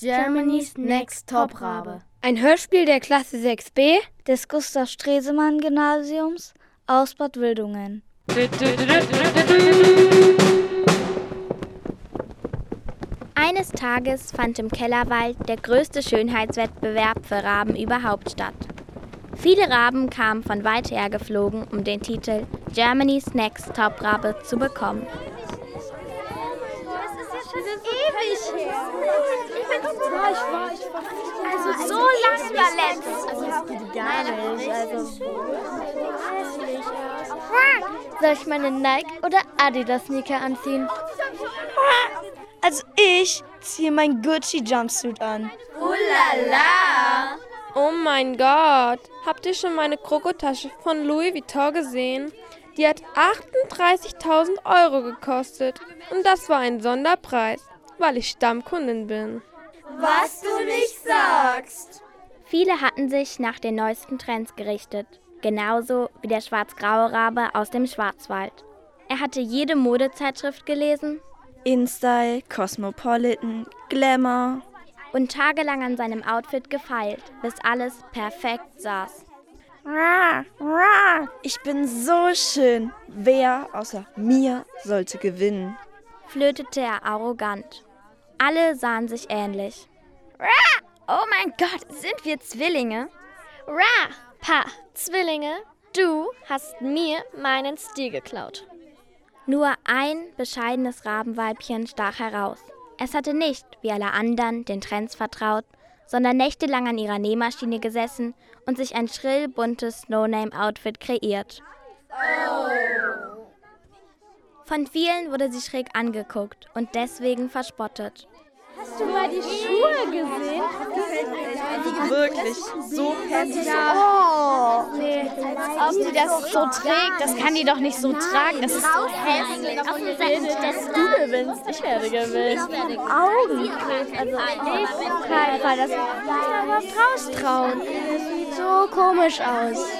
Germany's Next Top Rabe. Ein Hörspiel der Klasse 6b des Gustav Stresemann Gymnasiums aus Bad Wildungen. Eines Tages fand im Kellerwald der größte Schönheitswettbewerb für Raben überhaupt statt. Viele Raben kamen von weit her geflogen, um den Titel Germany's Next Top Rabe zu bekommen. Her. Ich bin war, ich war, ich war. Also so lang war letzt. Also gar nicht. Also. Soll ich meine Nike oder Adidas Sneaker anziehen? Also ich ziehe mein Gucci Jumpsuit an. Ulala! Oh mein Gott, habt ihr schon meine Krokotasche von Louis Vuitton gesehen? Die hat 38.000 Euro gekostet. Und das war ein Sonderpreis, weil ich Stammkundin bin. Was du nicht sagst! Viele hatten sich nach den neuesten Trends gerichtet, genauso wie der schwarz-graue Rabe aus dem Schwarzwald. Er hatte jede Modezeitschrift gelesen InStyle, Cosmopolitan, Glamour. und tagelang an seinem Outfit gefeilt, bis alles perfekt saß. Ich bin so schön. Wer außer mir sollte gewinnen? flötete er arrogant. Alle sahen sich ähnlich. Oh mein Gott, sind wir Zwillinge? Ra, Pa, Zwillinge, du hast mir meinen Stil geklaut. Nur ein bescheidenes Rabenweibchen stach heraus. Es hatte nicht, wie alle anderen, den Trends vertraut, sondern nächtelang an ihrer Nähmaschine gesessen und sich ein schrill buntes No-Name-Outfit kreiert. Von vielen wurde sie schräg angeguckt und deswegen verspottet. Hast du mal die Schuhe gesehen? Wirklich, so hässlich. Oh! Nee, ob sie das so trägt, das kann die doch nicht so tragen. Das ist so hässlich. dass du gewinnst. Ich werde gewinnen. Augenkrebs, also ich auf keinen Fall. Das muss was raustrauen. Das sieht so komisch aus.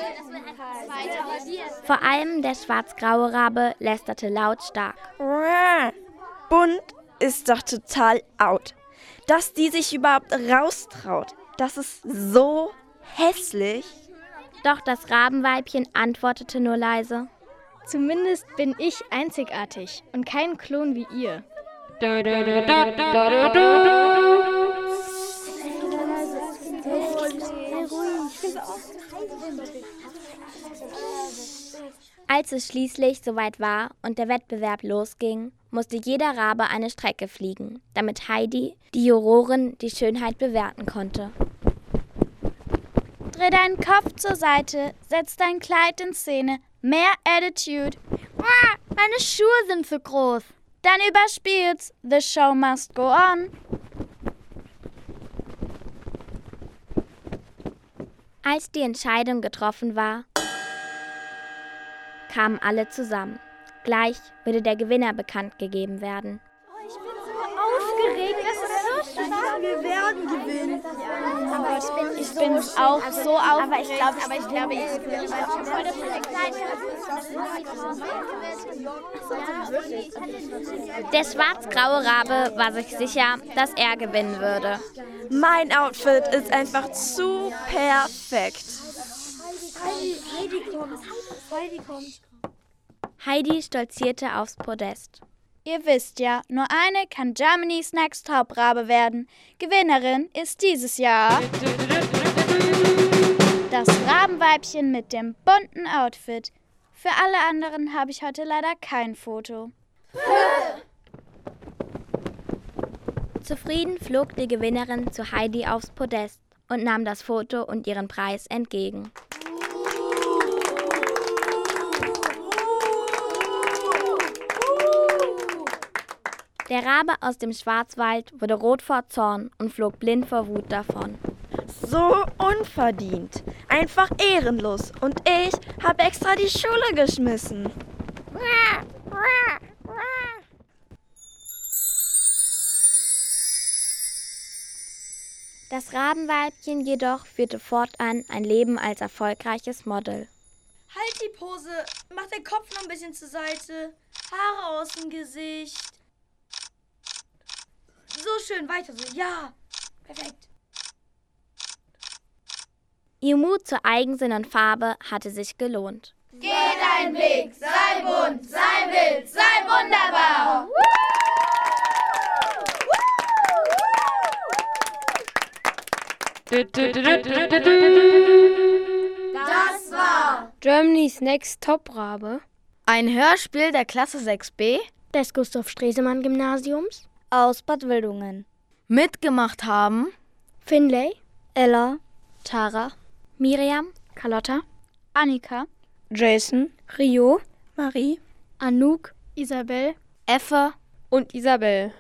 Vor allem der schwarz-graue Rabe lästerte lautstark. Bunt ist doch total out. Dass die sich überhaupt raustraut, das ist so hässlich. Doch das Rabenweibchen antwortete nur leise. Zumindest bin ich einzigartig und kein Klon wie ihr. Als es schließlich soweit war und der Wettbewerb losging, musste jeder Rabe eine Strecke fliegen, damit Heidi, die Jurorin, die Schönheit bewerten konnte. Dreh deinen Kopf zur Seite, setz dein Kleid in Szene, mehr Attitude. Ah, meine Schuhe sind zu groß. Dann überspiel's. The show must go on. Als die Entscheidung getroffen war, kamen alle zusammen. Gleich würde der Gewinner bekannt gegeben werden. Aufgeregt, das ist so schön. Wir werden gewinnen. Aber ich bin, ich bin auch so aufgeregt. Aber ich glaube, aber ich glaube, ich bin voll Der schwarz-graue Rabe war sich sicher, dass er gewinnen würde. Mein Outfit ist einfach zu perfekt. Heidi stolzierte aufs Podest. Ihr wisst ja, nur eine kann Germany's Next Top Rabe werden. Gewinnerin ist dieses Jahr das Rabenweibchen mit dem bunten Outfit. Für alle anderen habe ich heute leider kein Foto. Zufrieden flog die Gewinnerin zu Heidi aufs Podest und nahm das Foto und ihren Preis entgegen. Der Rabe aus dem Schwarzwald wurde rot vor Zorn und flog blind vor Wut davon. So unverdient. Einfach ehrenlos. Und ich habe extra die Schule geschmissen. Das Rabenweibchen jedoch führte fortan ein Leben als erfolgreiches Model. Halt Pose. Mach den Kopf noch ein bisschen zur Seite. Haare aus dem Gesicht. So schön, weiter so. Ja. Ihr Mut zur Eigensinn und Farbe hatte sich gelohnt. Geh deinen Weg, sei bunt, sei wild, sei wunderbar. Das war Germany's Next Top Rabe. Ein Hörspiel der Klasse 6b Des Gustav Stresemann Gymnasiums. Aus Bad Wildungen. mitgemacht haben Finlay. Ella, Tara, Miriam, Carlotta. Annika, Jason, Rio. Marie, Anouk. Isabel. Effe Und Isabel.